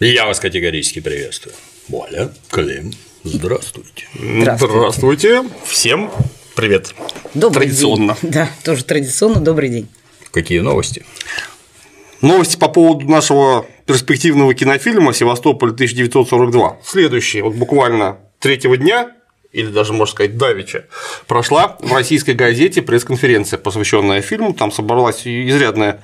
Я вас категорически приветствую. Валя, Клим, здравствуйте. Здравствуйте. Здравствуйте. Всем привет. Добрый Традиционно. день. Да, тоже традиционно. Добрый день. Какие новости? Новости по поводу нашего перспективного кинофильма «Севастополь 1942». Следующие, вот буквально третьего дня, или даже, можно сказать, давеча, прошла в российской газете пресс-конференция, посвященная фильму. Там собралась изрядная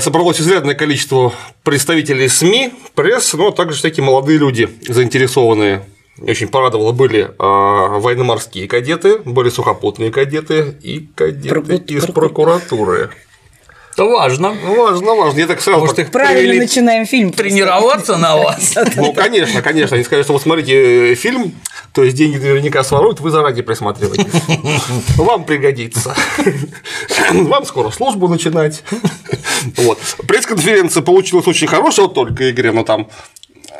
собралось изрядное количество представителей СМИ, пресс, но также всякие молодые люди, заинтересованные. Очень порадовало были э, военно-морские кадеты, были сухопутные кадеты и кадеты Прокут- из прокуратуры. Это важно. Ну, важно, важно. Я так сразу. Может, так- их Правильно привели начинаем фильм. тренироваться на вас? Ну, конечно, конечно. Они скажут, что вот смотрите э, фильм, то есть деньги наверняка своруют, вы заранее присматриваетесь. Вам пригодится. Вам скоро службу начинать. Вот. Пресс-конференция получилась очень хорошая, вот только Игорь, ну там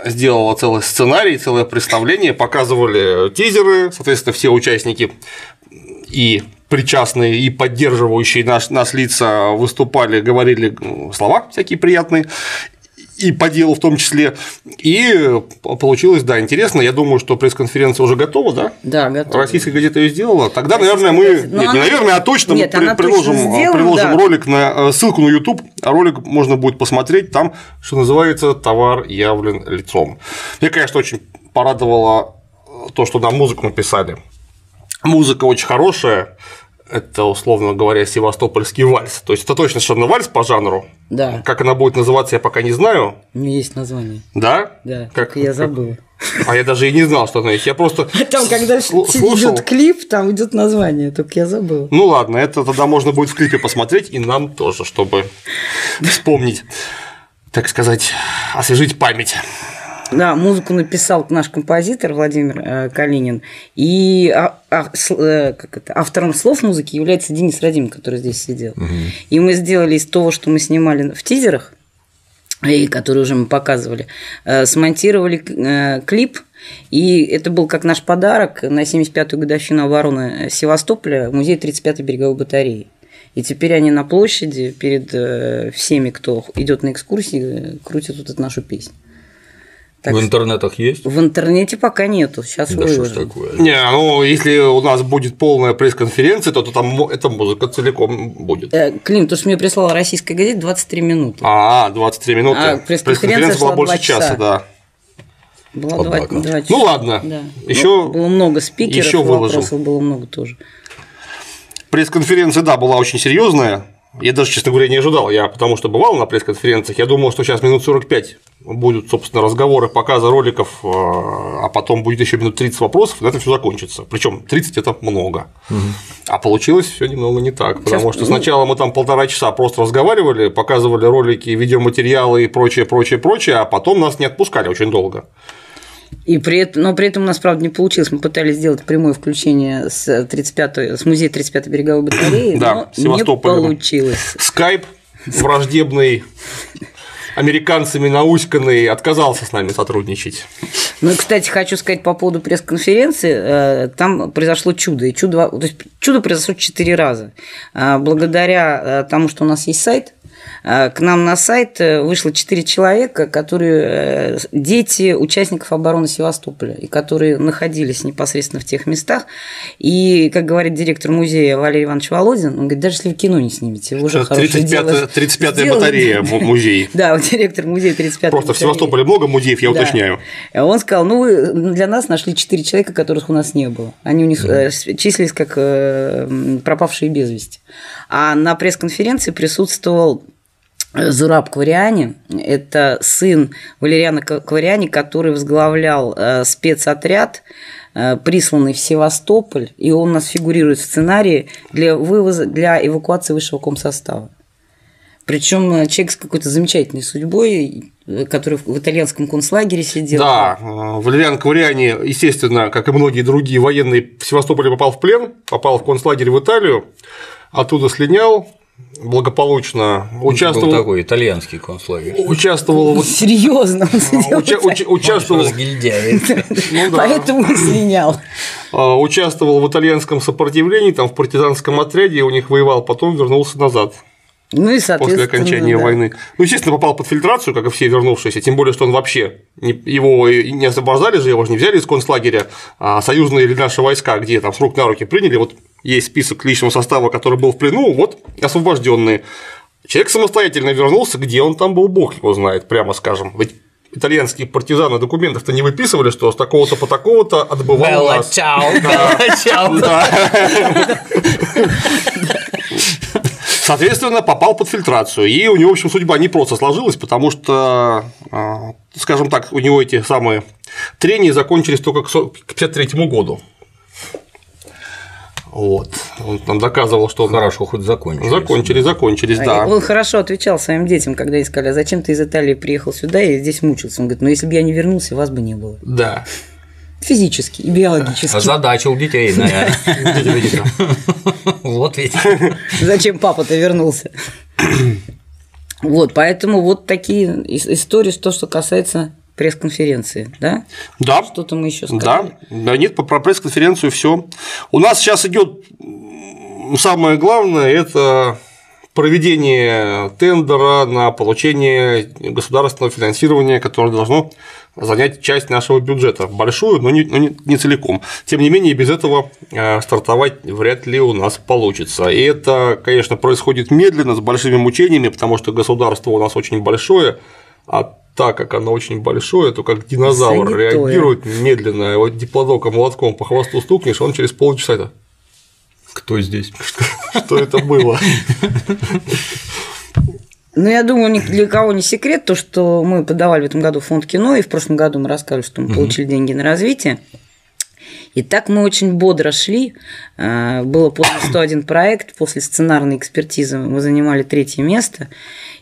сделала целый сценарий, целое представление, показывали тизеры, соответственно, все участники и причастные, и поддерживающие наш, нас лица выступали, говорили м, слова всякие приятные, и по делу в том числе. И получилось, да, интересно. Я думаю, что пресс-конференция уже готова, да? Да, готов. Российская газета ее сделала. Тогда, наверное, мы. Ну, Нет, не она- наверное, а точно Нет, мы она при- точно приложим, сделана, приложим да. ролик на э, ссылку на YouTube, а ролик можно будет посмотреть там, что называется, товар явлен лицом. Мне, конечно, очень порадовало то, что нам музыку написали. Музыка очень хорошая. Это, условно говоря, севастопольский вальс. То есть это точно совершенно вальс по жанру. Да, Как она будет называться, я пока не знаю. у меня есть название. Да? Да, Как я забыла. А я даже и не знал, что она есть. Я просто Там, когда сл- слушал. идет клип, там идет название, только я забыла. Ну ладно, это тогда можно будет в клипе посмотреть, и нам тоже, чтобы вспомнить, так сказать, освежить память. Да, музыку написал наш композитор Владимир э, Калинин, и а- а- с- э, как это, автором слов музыки является Денис Радим, который здесь сидел. И мы сделали из того, что мы снимали в тизерах, и который уже мы показывали, э, смонтировали клип, и это был как наш подарок на 75-ю годовщину обороны Севастополя музей 35-й береговой батареи. И теперь они на площади перед всеми, кто идет на экскурсии, крутят вот эту нашу песню. Так В интернетах есть? в интернете пока нету. Сейчас Да что ж такое? Не, ну если у нас будет полная пресс-конференция, то, то там эта музыка целиком будет. Э, Клим, то, что мне прислала российская газета, 23 минуты. А, 23 минуты. А пресс-конференция шла была больше часа. часа, да. Было Однако. два, два часа. Ну ладно. Да. Еще Ну, было много спикеров, еще вопросов было много тоже. Пресс-конференция, да, была очень серьезная. Я даже, честно говоря, не ожидал. Я потому что бывал на пресс-конференциях. Я думал, что сейчас минут 45 будут, собственно, разговоры, показы роликов, э, а потом будет еще минут 30 вопросов, и на этом все закончится. Причем 30 это много. А получилось все немного не так. Потому что ну- сначала мы там полтора часа просто разговаривали, показывали ролики, видеоматериалы и прочее, прочее, прочее, а потом нас не отпускали очень долго. И при этом, но при этом у нас, правда, не получилось. Мы пытались сделать прямое включение с, 35 с музея 35-й береговой батареи, Да, но не получилось. Скайп враждебный, американцами науськанный, отказался с нами сотрудничать. Ну, кстати, хочу сказать по поводу пресс-конференции. э, Там произошло чудо. И чудо, то есть чудо произошло четыре раза. А, Благодаря э, тому, что у нас есть сайт, э, к нам на сайт э, вышло четыре человека, которые э, дети участников обороны Севастополя, и которые находились непосредственно в тех местах. И, как говорит директор музея Валерий Иванович Володин, он говорит, даже если вы кино не снимете, вы уже хорошее дело 35-я 35-я сделали». батарея му- музей. Да, директор музея 35 Просто в Севастополе много музеев, я уточняю. Он сказал, ну, вы для нас нашли четыре человека, которых у нас не было. Они у них э, числились как пропавшие без вести. А на пресс-конференции присутствовал Зураб Квариани. Это сын Валериана Квариани, который возглавлял э, спецотряд, э, присланный в Севастополь, и он у нас фигурирует в сценарии для вывоза, для эвакуации высшего комсостава. Причем э, человек с какой-то замечательной судьбой, который в итальянском концлагере сидел. Да, Валериан Квариани, естественно, как и многие другие военные, в Севастополе попал в плен, попал в концлагерь в Италию, оттуда слинял, благополучно Был участвовал, такой итальянский концлагерь. участвовал, в- Серьезно, он сидел уча- в уча- участвовал, Разгильдяй. ну да. Поэтому и слинял. А, участвовал в итальянском сопротивлении, там в партизанском отряде, у них воевал, потом вернулся назад. Ну и, после соответственно, окончания да. войны. Ну, естественно, попал под фильтрацию, как и все вернувшиеся, тем более, что он вообще его не освобождали же, его же не взяли из концлагеря, а союзные или наши войска, где там с рук на руки приняли, вот есть список личного состава, который был в плену, вот освобожденные. Человек самостоятельно вернулся, где он там был, бог его знает, прямо скажем. Ведь итальянские партизаны документов-то не выписывали, что с такого-то по такого-то отбывал Белла нас. чао, Белла чао. Да. Соответственно, попал под фильтрацию. И у него, в общем, судьба не просто сложилась, потому что, а, скажем так, у него эти самые трения закончились только к 1953 году. Вот. Он нам доказывал, что он Хорошо, хоть закончили. закончились, закончились, да. Он хорошо отвечал своим детям, когда искали, а зачем ты из Италии приехал сюда и здесь мучился? Он говорит, ну если бы я не вернулся, вас бы не было. Да. Физически и биологически. Озадачил детей, наверное. Вот ведь. Зачем папа-то вернулся? Вот, поэтому вот такие ис- истории, то, что касается пресс-конференции, да? Да. Что-то мы еще Да, сказали. да, нет, по- про пресс-конференцию все. У нас сейчас идет самое главное это проведение тендера на получение государственного финансирования, которое должно занять часть нашего бюджета. Большую, но не, но не, целиком. Тем не менее, без этого э, стартовать вряд ли у нас получится. И это, конечно, происходит медленно, с большими мучениями, потому что государство у нас очень большое, а так как оно очень большое, то как динозавр Занятое. реагирует медленно, его диплодоком молотком по хвосту стукнешь, он через полчаса это Кто здесь? что это было? Ну, я думаю, ни для кого не секрет то, что мы подавали в этом году фонд кино, и в прошлом году мы рассказывали, что мы получили деньги на развитие. И так мы очень бодро шли. А, Было после 101 проект, после сценарной экспертизы мы занимали третье место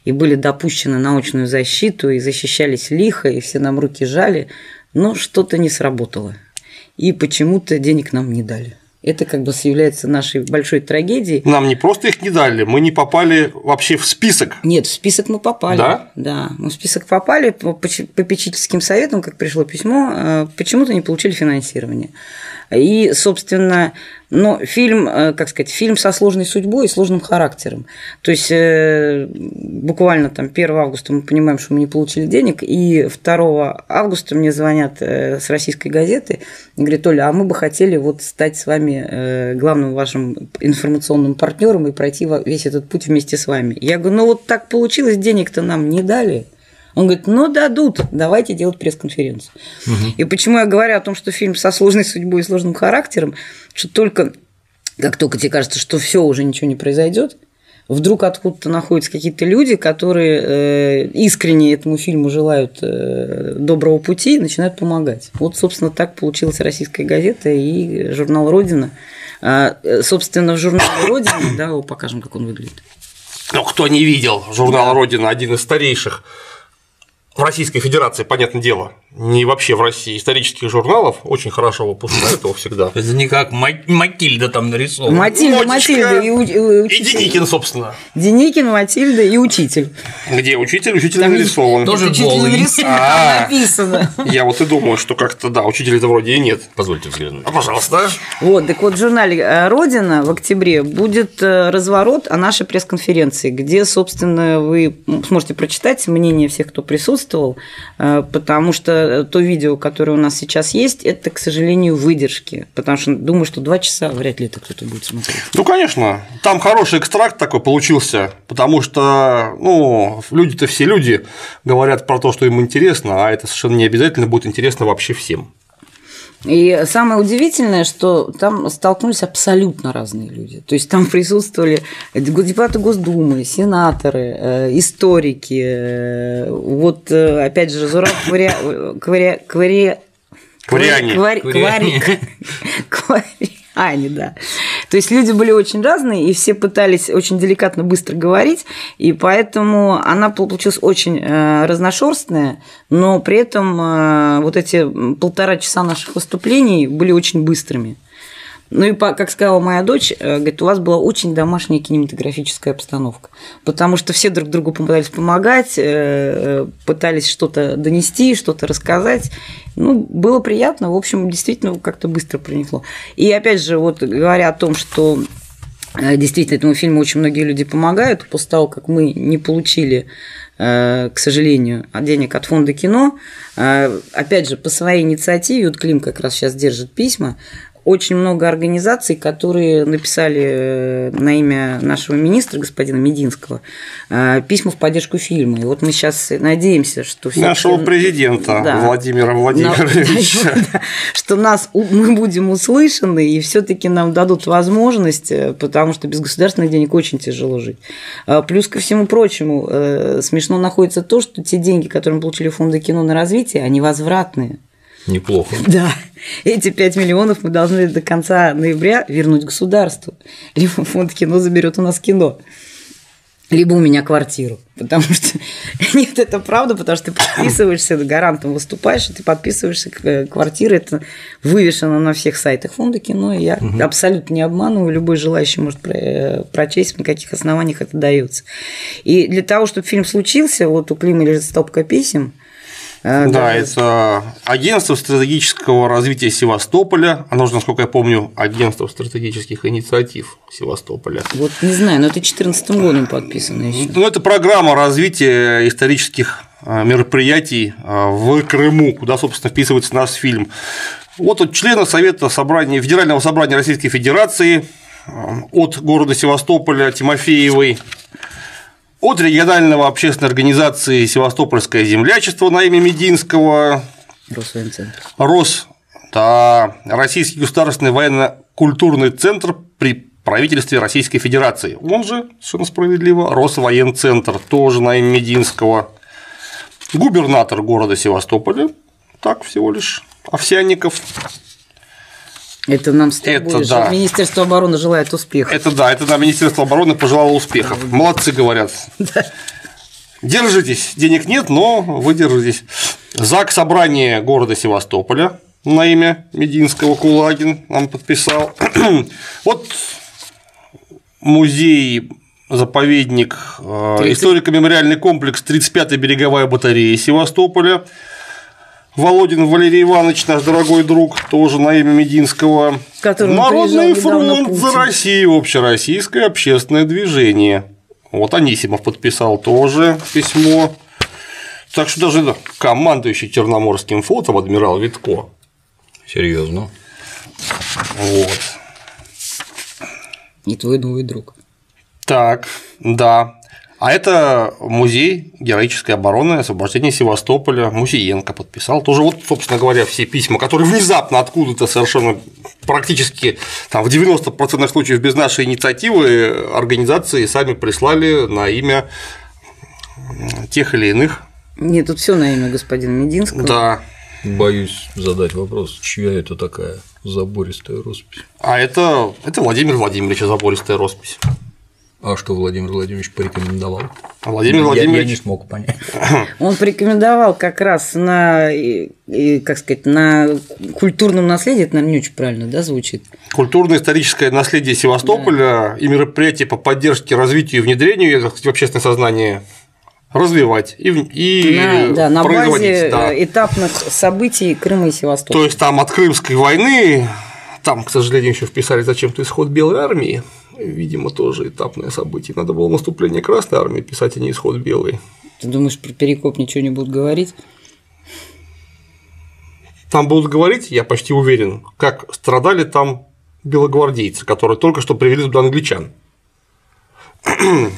и были допущены на научную защиту, и защищались лихо, и все нам руки жали, но что-то не сработало. И почему-то денег нам не дали. Это как бы является нашей большой трагедией. Нам не просто их не дали, мы не попали вообще в список. Нет, в список мы попали. Да? Да, мы в список попали по попечительским советам, как пришло письмо, э, почему-то не получили финансирование. И, собственно, но фильм, э, как сказать, фильм со сложной судьбой и сложным характером. То есть э, буквально там 1 августа мы понимаем, что мы не получили денег, и 2 августа мне звонят э, с российской газеты и говорят, Оля, а мы бы хотели вот стать с вами главным вашим информационным партнером и пройти весь этот путь вместе с вами. Я говорю, ну вот так получилось, денег-то нам не дали. Он говорит, ну дадут, давайте делать пресс-конференцию. И почему я говорю о том, что фильм со сложной судьбой и сложным характером, что только как только тебе кажется, что все уже ничего не произойдет, вдруг откуда-то находятся какие-то люди, которые э, искренне этому фильму желают э, доброго пути и начинают помогать. Вот, собственно, так получилась российская газета и журнал Родина. А, э, собственно, в журнале Родина, да, покажем, как он выглядит. Ну, кто не видел, журнал Родина один из старейших в Российской Федерации, понятное дело, не вообще в России, исторических журналов, очень хорошо выпускают его всегда. Это не как Ма- Матильда там нарисована. Матильда, Матильда и, у- и учитель. Деникин, собственно. Деникин, Матильда и учитель. Где учитель, учитель Там нарисован. тоже Это голый. нарисовано, А. написано. Я вот и думаю, что как-то, да, учителя-то вроде и нет. Позвольте взглянуть. А, пожалуйста. Вот, так вот в журнале э, «Родина» в октябре будет э, разворот о нашей пресс-конференции, где, собственно, вы сможете прочитать мнение всех, кто присутствовал, э, потому что то видео, которое у нас сейчас есть, это, к сожалению, выдержки, потому что думаю, что два часа вряд ли это кто-то будет смотреть. Ну, конечно, там хороший экстракт такой получился, потому что, ну, люди-то все люди говорят про то, что им интересно, а это совершенно не обязательно будет интересно вообще всем. И самое удивительное, что там столкнулись абсолютно разные люди. То есть там присутствовали депутаты Госдумы, сенаторы, э, историки, э, вот э, опять же Зураб Кваря... Кваря... Кваря... Кваряне. Квари- Кваряне. Квари- Кваряне, да. То есть люди были очень разные, и все пытались очень деликатно быстро говорить, и поэтому она получилась очень э, разношерстная, но при этом э, вот эти полтора часа наших выступлений были очень быстрыми. Ну и, как сказала моя дочь, э, говорит, у вас была очень домашняя кинематографическая обстановка, потому что все друг другу пытались помогать, э, пытались что-то донести, что-то рассказать. Ну, было приятно, в общем, действительно как-то быстро принесло. И опять же, вот говоря о том, что Э, Действительно, этому фильму очень многие люди помогают. После того, как мы не получили, э, к сожалению, денег от фонда кино, э, опять же, по своей инициативе, вот Клим как раз сейчас держит письма, очень много организаций, которые написали э, на имя нашего министра, господина Мединского, э, письма в поддержку фильма. И вот мы сейчас надеемся, что... Нашего президента Да. Владимира Владимировича. да, что нас мы будем услышаны и все-таки нам дадут возможность, э, потому что без государственных денег очень тяжело жить. А Плюс ко всему прочему, смешно находится то, что те деньги, которые мы получили в фонды кино на развитие, они возвратные. Неплохо. Да, эти 5 миллионов мы должны до конца ноября вернуть государству. Либо фонд кино заберет у нас кино. Либо у меня квартиру. Потому что нет, это правда, потому что ты подписываешься, гарантом выступаешь, и ты подписываешься к э, квартире. Это вывешено на всех сайтах фонда кино. И я абсолютно не обманываю. Любой желающий может э, прочесть, на каких основаниях это дается. И для того, чтобы фильм случился, вот у Клима лежит стопка писем. Э, Да, это агентство стратегического развития Севастополя, оно же, насколько я помню, агентство стратегических инициатив Севастополя. Вот не знаю, но это 2014 годом подписано еще. Ну, это программа развития исторических а, мероприятий а, в Крыму, куда, собственно, вписывается наш фильм. Вот от члена Совета собрания, Федерального собрания Российской Федерации а, от города Севастополя Тимофеевой, от регионального общественной организации Севастопольское землячество на имя Мединского, Росвоенцентр. РОС, да, Российский государственный военно-культурный центр при правительстве Российской Федерации. Он же, совершенно справедливо, Росвоенцентр, тоже на имя Мединского. Губернатор города Севастополя, так всего лишь, Овсянников. Это нам с тобой Это да. Министерство обороны желает успеха. Это да, это нам Министерство обороны пожелало успехов. Молодцы, говорят. Держитесь, денег нет, но вы держитесь. ЗАГС собрание города Севастополя на имя Мединского Кулагин нам подписал. Вот музей заповедник, э, историко-мемориальный комплекс 35-я береговая батарея Севастополя. Володин Валерий Иванович, наш дорогой друг, тоже на имя Мединского. К которому Народный фронт за. Россию, общероссийское общественное движение. Вот Анисимов подписал тоже письмо. Так что даже да, командующий Черноморским флотом адмирал Витко. Серьезно. Вот. И твой новый друг. Так, да. А это музей героической обороны и освобождения Севастополя. Мусиенко подписал. Тоже вот, собственно говоря, все письма, которые внезапно откуда-то совершенно практически там, в 90% случаев без нашей инициативы организации сами прислали на имя тех или иных. Нет, тут все на имя господина Мединского. Да. Боюсь задать вопрос, чья это такая забористая роспись? А это, это Владимир Владимирович забористая роспись. А что Владимир Владимирович порекомендовал? А Владимир Я- Владимирович Я, не смог понять. Он порекомендовал как раз на, как сказать, на культурном наследии, это, наверное, не очень правильно, да, звучит? Культурно-историческое наследие Севастополя и мероприятия по поддержке, развитию и внедрению в общественное сознание развивать и, и на, да, на базе да. э, этапных событий Крыма и Севастополя. То есть там от Крымской войны, там, к сожалению, еще вписали зачем-то исход Белой армии, видимо, тоже этапное событие. Надо было наступление Красной армии писать, а не исход Белой. Ты думаешь, про Перекоп ничего не будут говорить? Там будут говорить, я почти уверен, как страдали там белогвардейцы, которые только что привели туда англичан.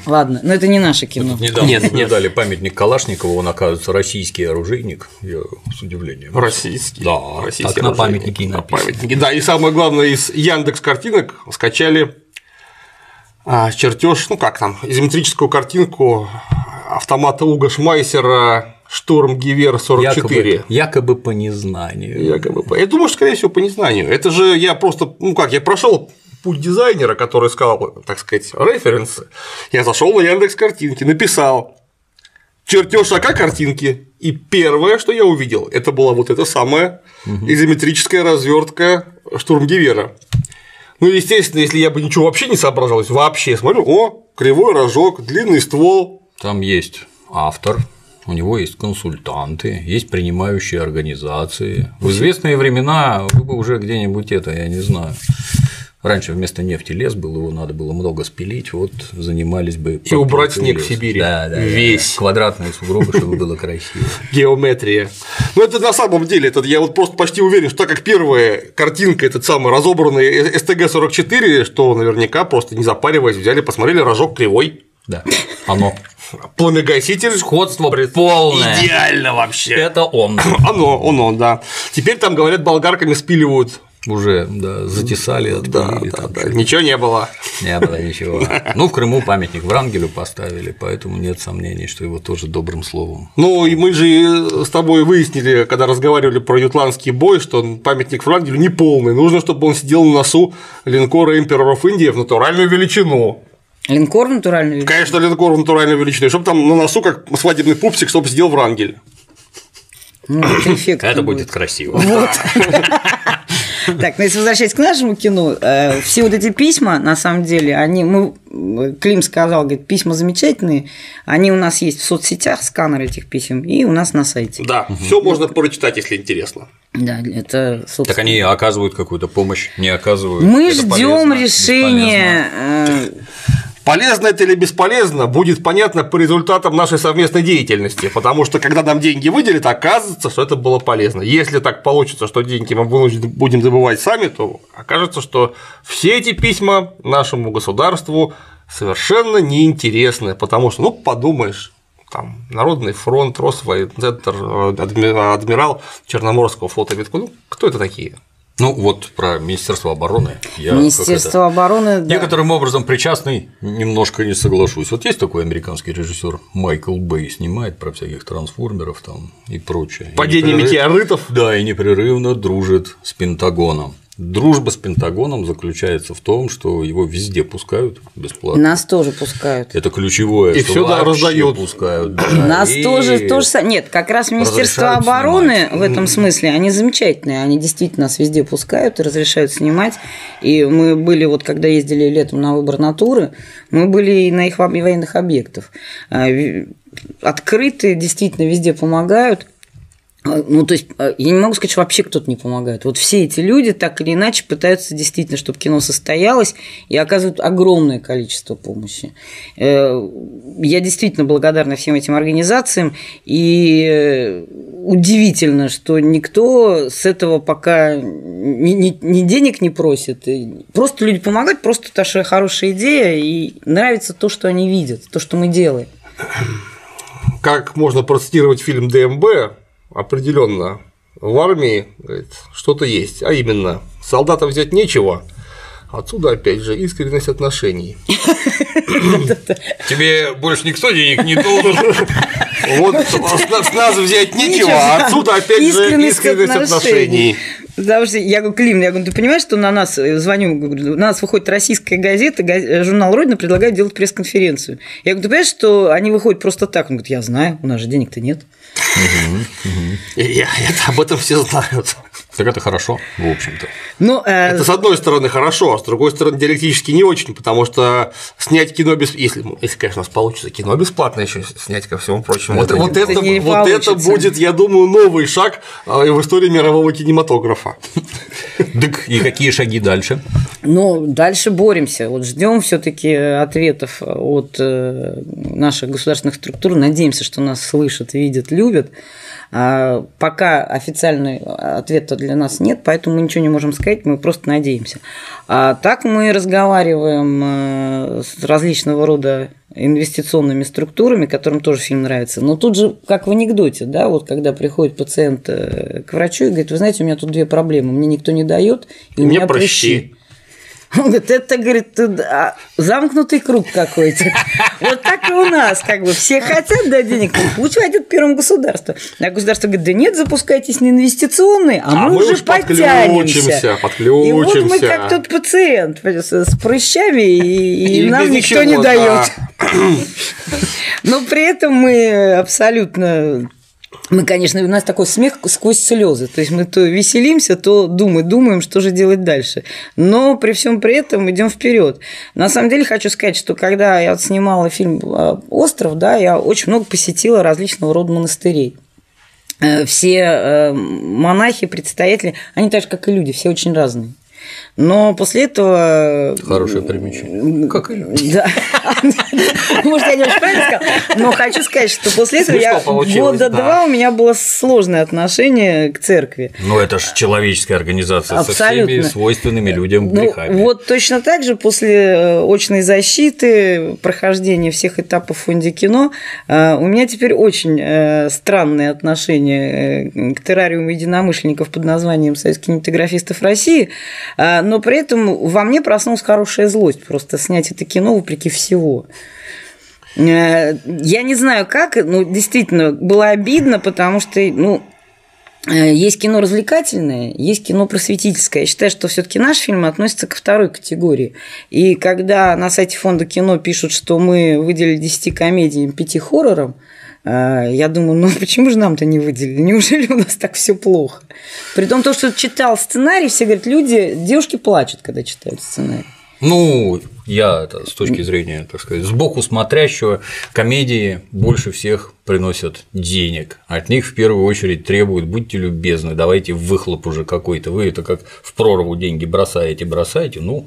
Ладно, но это не наше кино. Недавно Нет, нет. наблюдали памятник Калашникову, он, оказывается, российский оружейник. Я с удивлением. Российский. Да, российский так на оружейник. памятнике и На написано. памятнике. Да, и самое главное, из Яндекс картинок скачали чертеж, ну как там, изометрическую картинку автомата Уга Шмайсера Штурм Гивер 44. Якобы, якобы по незнанию. Якобы. по- Я думаю, что, скорее всего, по незнанию. Это же я просто, ну как, я прошел путь дизайнера, который искал, так сказать, референсы. Я зашел на Яндекс картинки, написал чертеж АК картинки. И первое, что я увидел, это была вот эта самая изометрическая развертка штурмгивера. Ну, естественно, если я бы ничего вообще не соображал, вообще смотрю, о, кривой рожок, длинный ствол, Там есть автор, у него есть консультанты, есть принимающие организации. В известные времена вы бы уже где-нибудь это, я не знаю, Раньше вместо нефти лес был, его надо было много спилить, вот занимались бы. И убрать снег в лес. Сибири. Да, да, Весь. да. Квадратные сугробы, чтобы было красиво. Геометрия. Ну, это на самом деле, это я вот просто почти уверен, что так как первая картинка, этот самый разобранный СТГ-44, что наверняка просто не запариваясь, взяли, посмотрели, рожок кривой, Да, оно. пламегаситель. Сходство полное. Идеально вообще. Это он. Оно, оно, да. Теперь там, говорят, болгарками спиливают. Уже, да, затесали, Да, отпилили. да, там да. что-то. Ничего не было. Не было ничего. Ну, в Крыму памятник Врангелю поставили, поэтому нет сомнений, что его тоже добрым словом. Ну, и мы же с тобой выяснили, когда разговаривали про ютландский бой, что памятник Франгелю не полный. Нужно, чтобы он сидел на носу линкора of India в натуральную величину. Линкор натуральный. вид. Конечно, линкор в натуральной величине, чтобы там на носу, как свадебный пупсик, чтобы сидел Врангель. Ну, это. Это будет красиво. Так, ну если возвращаясь к нашему кино, э, все вот эти письма, на самом деле, они, мы, Клим сказал, говорит, письма замечательные, они у нас есть в соцсетях, сканер этих писем, и у нас на сайте. Да, все можно прочитать, если интересно. Да, это, собственно. Так они оказывают какую-то помощь, не оказывают. Мы ждем решения. Полезно это или бесполезно, будет понятно по результатам нашей совместной деятельности, потому что когда нам деньги выделят, оказывается, что это было полезно. Если так получится, что деньги мы будем добывать сами, то окажется, что все эти письма нашему государству совершенно неинтересны, потому что, ну, подумаешь, там, Народный фронт, Росвоенцентр, э, адми- адмирал Черноморского флота, ну, кто это такие? Ну, вот про Министерство обороны. Я Министерство обороны. да. Некоторым образом причастный, немножко не соглашусь. Вот есть такой американский режиссер Майкл Бэй, снимает про всяких трансформеров там и прочее. И Падение непрерыв- метеоритов. Да, и непрерывно дружит с Пентагоном. Дружба с Пентагоном заключается в том, что его везде пускают бесплатно. Нас тоже пускают. Это ключевое, И что всё, да, раздают. пускают. да. Нас И тоже то же самое. Нет, как раз Министерство обороны снимать. в этом смысле, они замечательные. Они действительно нас везде пускают и разрешают снимать. И мы были, вот когда ездили летом на выбор натуры, мы были и на их во- военных объектах. А, Открытые действительно везде помогают. А, Ну, то есть, а, я не могу сказать, что вообще кто-то не помогает. Вот все эти люди так или иначе пытаются действительно, чтобы кино состоялось, и оказывают огромное количество помощи. Э, Я действительно благодарна всем этим организациям, и э, удивительно, что никто с этого пока ни, ни- ни денег не просит. Просто люди помогают, просто что хорошая идея, и нравится то, что они видят, то, что мы делаем. как можно процитировать фильм ДМБ, определенно в армии говорит, что-то есть, а именно солдатам взять нечего, отсюда опять же искренность отношений. Тебе больше никто денег не должен. Вот с нас- взять нечего, а отсюда опять же искренность отношений. Потому что я говорю, Клим, я говорю, ты понимаешь, что на нас, э, звоню, говорю, на нас выходит российская газета, газ- э, журнал «Родина» предлагает делать пресс-конференцию. Я говорю, ты понимаешь, что они выходят просто так? Он говорит, я знаю, у нас же денег-то нет. И я- это об этом все знают. Так это хорошо, в общем-то. Ну, э, Это с одной стороны хорошо, а с другой стороны диалектически не очень, потому что снять кино без, если, если конечно, у нас получится кино бесплатно еще снять ко всему прочему, вот, Это вот это, это не вот это будет, я думаю, новый шаг а, в истории мирового кинематографа. Так и какие шаги дальше? Ну, дальше боремся. Вот ждем все-таки ответов от э, наших государственных структур. Надеемся, что нас слышат, видят, любят. А пока официального ответа для нас нет, поэтому мы ничего не можем сказать, мы просто надеемся. А так мы разговариваем э, с различного рода инвестиционными структурами, которым тоже фильм нравится. Но тут же, как в анекдоте, да, вот когда приходит пациент э, к врачу и говорит, вы знаете, у меня тут две проблемы, мне никто не дает, и у Мне меня прыщи. Он говорит, это, говорит, замкнутый круг какой-то. Вот так и у нас, как бы, все хотят дать денег, пусть войдет первым государство. А государство говорит, да нет, запускайтесь на инвестиционные, а, А мы, мы уже уж подтянемся. подключимся, И вот мы как тот пациент с, прыщами, и, и И нам никто не дает. да. Но при этом мы абсолютно мы, конечно, у нас такой смех сквозь слезы. То есть мы то веселимся, то думаем, думаем, что же делать дальше. Но при всем при этом идем вперед. На самом деле хочу сказать, что когда я снимала фильм э, Остров, да, я очень много посетила различного рода монастырей. Э, Все э, монахи, предстоятели, они так же, как и люди, все очень разные. Но после этого… Хорошее примечание. Как и Да. Может, я не очень правильно сказала, но хочу сказать, что после этого я года два у меня было сложное отношение к церкви. Ну, это же человеческая организация со всеми свойственными людям ну, грехами. Вот точно так же после э, очной защиты, прохождения всех этапов в фонде кино, э, у меня теперь очень э, странные отношения к террариуму единомышленников под названием Союз кинематографистов России, но при этом во мне проснулась хорошая злость просто снять это кино вопреки всего. Я не знаю как, но действительно было обидно, потому что, ну, Э, есть кино развлекательное, есть кино просветительское. Я считаю, что все-таки наш фильм относится ко второй категории. И когда на сайте фонда кино пишут, что мы выделили 10 комедиям, 5 хоррорам, э, я думаю, ну почему же нам-то не выделили? Неужели у нас так все плохо? При том, то, что читал сценарий, все говорят, люди, девушки плачут, когда читают сценарий. Ну, я это, с точки зрения, так сказать, сбоку смотрящего, комедии больше всех приносят денег. От них в первую очередь требуют, будьте любезны, давайте выхлоп уже какой-то. Вы это как в прорву деньги бросаете, бросаете, ну,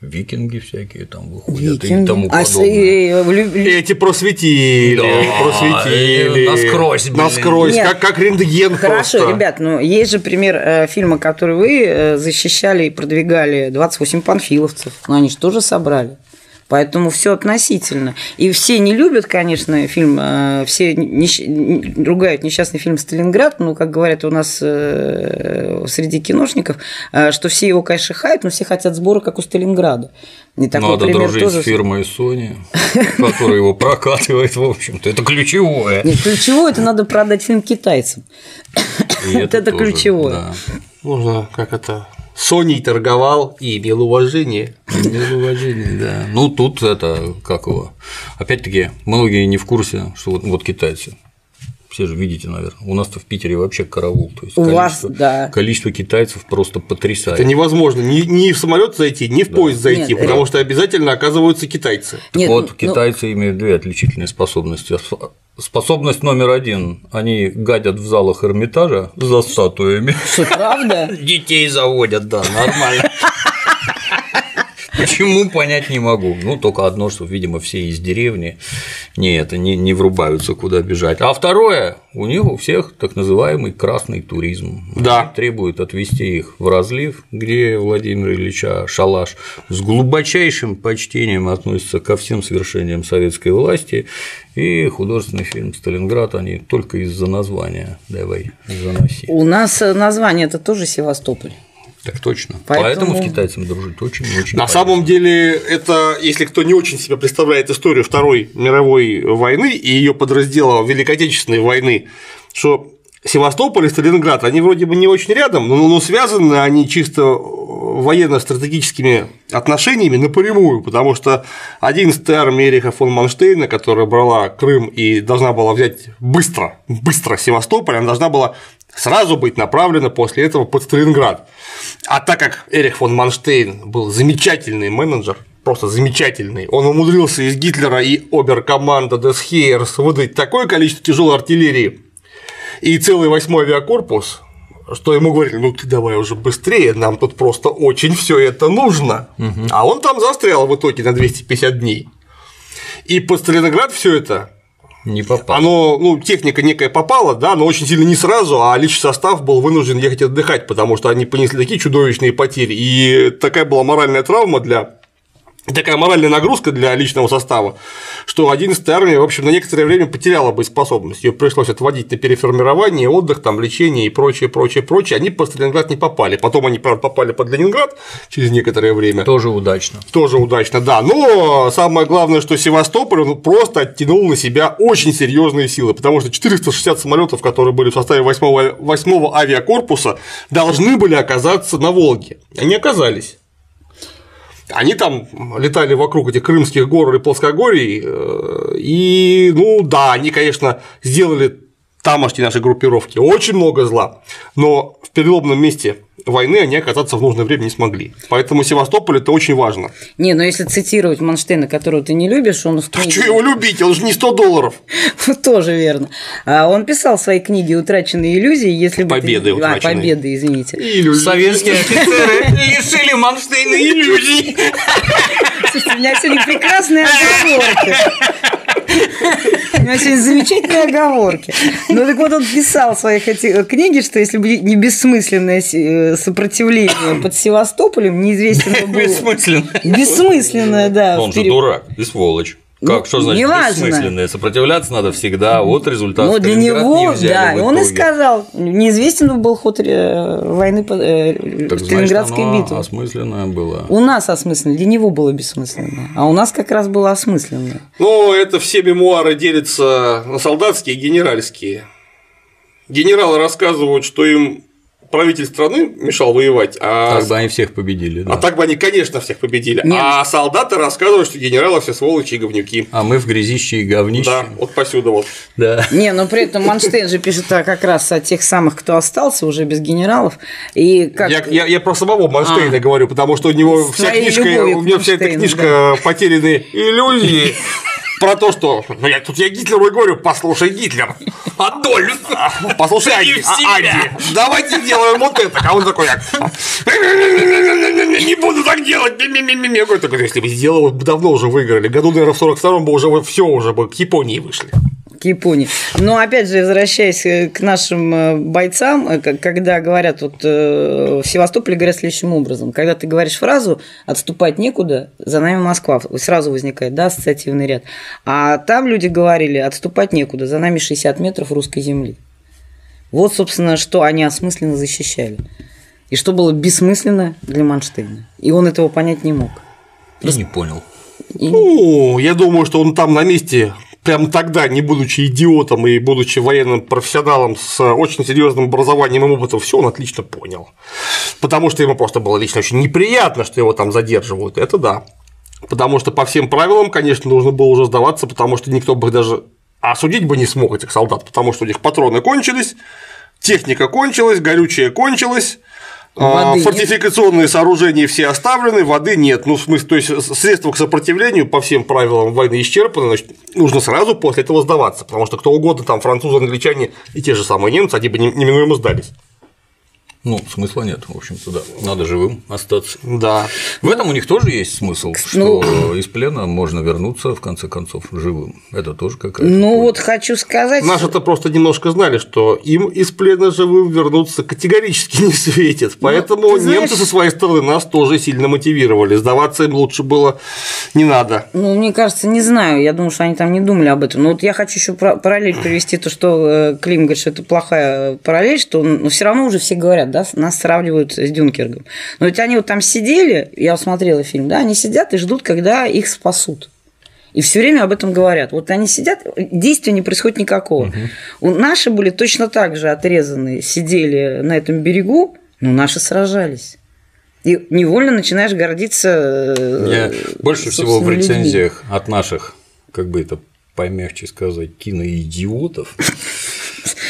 викинги всякие там выходят викинги. и тому подобное. А, Эти просветили, да, просветили. Насквозь, блин. Насквозь, Нет. как, как рентген Хорошо, просто. ребят, ну есть же пример э, фильма, который вы э, защищали и продвигали, 28 панфиловцев, но они же тоже собрали. Поэтому все относительно. И все не любят, конечно, фильм, э, все нещ... ругают несчастный фильм «Сталинград», ну, как говорят у нас э, среди киношников, э, что все его, конечно, хают, но все хотят сбора, как у Сталинграда. И такой Надо дружить тоже... с фирмой Sony, которая его прокатывает, в общем-то. Это ключевое. Нет, ключевое – это надо продать фильм китайцам. Вот это ключевое. Можно как это Соней торговал и имел уважение. Имел уважение, да. Ну, тут это, как его, опять-таки, многие не в курсе, что вот, вот китайцы, все же видите, наверное. У нас-то в Питере вообще караул. То есть У количество, вас, да. количество китайцев просто потрясает. Это невозможно. Ни, ни в самолет зайти, ни в да. поезд зайти, Нет, потому это... что обязательно оказываются китайцы. Нет, вот ну... китайцы имеют две отличительные способности. Способность номер один. Они гадят в залах Эрмитажа за статуями. Что, правда? Детей заводят, да, нормально. Почему понять не могу? Ну, только одно, что, видимо, все из деревни не это не, не врубаются, куда бежать. А второе, у них у всех так называемый красный туризм. Да. Они требуют отвезти их в разлив, где Владимир Ильича Шалаш с глубочайшим почтением относится ко всем свершениям советской власти. И художественный фильм Сталинград они только из-за названия давай заноси. У нас название это тоже Севастополь. Так точно. Поэтому, Поэтому с китайцами дружить очень-очень. На полезно. самом деле, это, если кто не очень себе представляет историю Второй мировой войны и ее подраздела Великой Отечественной войны, что Севастополь и Сталинград, они вроде бы не очень рядом, но, но связаны они чисто военно-стратегическими отношениями напрямую, потому что 11-я армия Эриха фон Манштейна, которая брала Крым и должна была взять быстро, быстро Севастополь, она должна была сразу быть направлена после этого под Сталинград. А так как Эрих фон Манштейн был замечательный менеджер, просто замечательный. Он умудрился из Гитлера и оберкоманда Десхейерс выдать такое количество тяжелой артиллерии и целый восьмой авиакорпус, что ему говорили, ну ты давай уже быстрее, нам тут просто очень все это нужно. Угу. А он там застрял в итоге на 250 дней. И под Сталинград все это не попало. Оно, ну, техника некая попала, да, но очень сильно не сразу, а личный состав был вынужден ехать отдыхать, потому что они понесли такие чудовищные потери. И такая была моральная травма для такая моральная нагрузка для личного состава, что 11-я армия, в общем, на некоторое время потеряла боеспособность. Ее пришлось отводить на переформирование, отдых, там, лечение и прочее, прочее, прочее. Они по Сталинград не попали. Потом они, правда, попали под Ленинград через некоторое время. Тоже удачно. Тоже удачно, да. Но самое главное, что Севастополь он просто оттянул на себя очень серьезные силы, потому что 460 самолетов, которые были в составе 8 8 авиакорпуса, должны были оказаться на Волге. Они оказались. Они там летали вокруг этих крымских гор и плоскогорий, э, и, ну да, они, конечно, сделали тамошние наши группировки. Очень много зла, но в переломном месте войны они оказаться в нужное время не смогли. Поэтому Севастополь это очень важно. Не, но если цитировать Манштейна, которого ты не любишь, он в книге... что его любить? Он же не 100 долларов. Тоже верно. А Он писал в своей книге «Утраченные иллюзии», если бы... ты- Победы А, утраченные. победы, извините. Советские офицеры лишили Манштейна иллюзий. Слушайте, у меня сегодня прекрасные оговорки. У меня сегодня замечательные оговорки. Ну так вот он писал в своих эти книге, что если бы не бессмысленное э, сопротивление под Севастополем, неизвестно было... Бессмысленно. Бессмысленное, да. Он же дурак и сволочь. Как, Ну, что значит неважно. бессмысленное? Сопротивляться надо всегда, вот результат. Но для не него, взяли да, и он и сказал, неизвестен был ход э, войны под- э, Так значит, Сталинградской оно битвы. осмысленное было. У нас осмысленно, для него было бессмысленно, а у нас как раз было осмысленно. Ну, это все мемуары делятся на солдатские и генеральские. Генералы рассказывают, что им правитель страны мешал воевать, а, Так бы они всех победили, да. а так бы они, конечно, всех победили. Нет. А солдаты рассказывают, что генералы все сволочи и говнюки. А мы в грязище и говнище. Да, вот посюда вот. Да. Не, но при этом Манштейн же пишет а, как раз о тех самых, кто остался уже без генералов. И как... Я, я, я про самого Манштейна А. говорю, потому что у него вся книжка, у меня вся эта книжка потерянные иллюзии. Про то, что ну, я, тут я Гитлеру и говорю, послушай, Гитлер, Адольф! послушай, себя. Анди, давайте сделаем вот это. А он такой, я, не буду так делать. ми-ми-ми-ми». Я говорю, «Так, если бы сделал, давно уже выиграли. Году, наверное, в 42-м бы уже все уже бы к Японии вышли. К Японии. Но опять же, возвращаясь э, к нашим э, бойцам, э, когда говорят, вот в Севастополе говорят следующим образом. Когда ты говоришь фразу «отступать некуда, за нами Москва», сразу возникает, да, ассоциативный ряд. А там люди говорили «отступать некуда, за нами 60 метров русской земли». Вот, собственно, что они осмысленно защищали. И что было бессмысленно для Манштейна. И он этого понять не мог. Я не понял. И- Ну, я думаю, что он там на месте прямо тогда, не будучи идиотом и будучи военным профессионалом с очень серьезным образованием и опытом, все он отлично понял. Потому что ему просто было лично очень неприятно, что его там задерживают. Это да. Потому что по всем правилам, конечно, нужно было уже сдаваться, потому что никто бы даже осудить бы не смог этих солдат, потому что у них патроны кончились, техника кончилась, горючее кончилось, а, Воды нет. фортификационные сооружения все оставлены, воды нет. Ну, в смысле, то есть средства к сопротивлению по всем правилам войны исчерпаны, значит, нужно сразу после этого сдаваться, потому что кто угодно, там французы, англичане и те же самые немцы, они бы не- неминуемо сдались. Ну, смысла нет, в общем-то, да. Надо живым остаться. Да. В этом у них тоже есть смысл, что Ну- из плена можно вернуться, в конце концов, живым. Это тоже какая-то. Ну польза. вот хочу сказать... Наши-то просто немножко знали, что им из плена живым вернуться категорически не светит. Поэтому Ну, знаешь- немцы со своей стороны нас тоже сильно мотивировали. Сдаваться им лучше было не надо. Ну, мне кажется, не знаю. Я думаю, что они там не думали об этом. Но вот я хочу еще параллель привести то, что э, Клим говорит, что это плохая параллель, что но все равно уже все говорят, да, нас сравнивают с Дюнкергом. Но ведь они вот там сидели, я смотрела фильм, да, они сидят и ждут, когда их спасут. И все время об этом говорят. Вот они сидят, действия не происходит никакого. У наши были точно так же отрезаны, сидели на этом берегу, но наши сражались. И невольно начинаешь гордиться. э, Мне больше всего в собственно, людьми. рецензиях от наших, как бы это помягче сказать, киноидиотов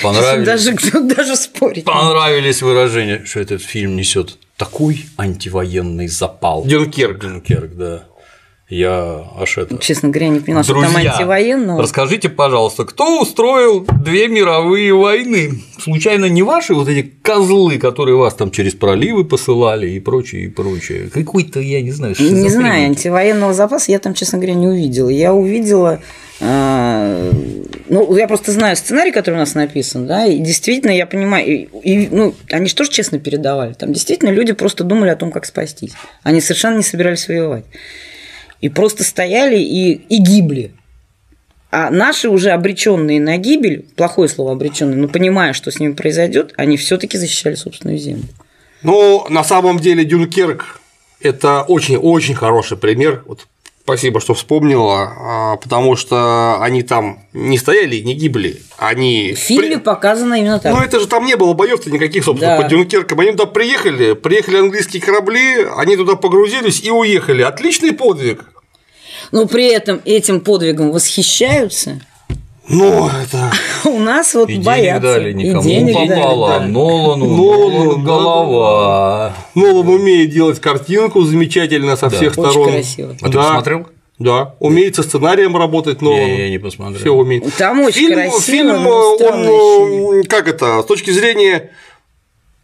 понравились, Даже, даже спорить. понравились выражения, что этот фильм несет такой антивоенный запал. Дюнкерк. Дюнкерк, да. Я аж это. Честно говоря, не поняла, что там Друзья, антивоенного. расскажите, пожалуйста, кто устроил две мировые войны? Случайно не ваши вот эти козлы, которые вас там через проливы посылали и прочее, и прочее? Какой-то, я не знаю, Не знаю, антивоенного запаса я там, честно говоря, не увидела. Я увидела. э, Ну, я просто знаю сценарий, который у нас написан, да, и действительно, я понимаю, и, и, ну, они же тоже честно передавали. Там действительно люди просто думали о том, как спастись. Они совершенно не собирались воевать. И просто стояли и, и гибли. А наши уже обреченные на гибель, плохое слово обреченные, но понимая, что с ними произойдет, они все-таки защищали собственную землю. Ну, на самом деле, Дюнкерк – это очень-очень хороший пример. Вот спасибо, что вспомнила, а, потому что они там не стояли и не гибли. Они В фильме при- показано именно так. Ну, это же там не было боев-то никаких, собственно, Да. под Дюнкерком. Они туда приехали, приехали английские корабли, они туда погрузились и уехали. Отличный подвиг. Но при этом этим подвигом восхищаются. Ну, это... У нас вот И денег боятся. дали и никому денег дали, попало, да. Нолану, Нолану, Нолану да, голова. Нолан умеет делать картинку замечательно со всех Очень сторон. красиво. А ты Да. посмотрел? Да, умеет со сценарием работать, но Не, я не посмотрел. все умеет. Там очень фильм, красиво, фильм, но он, странное э, как это, с точки зрения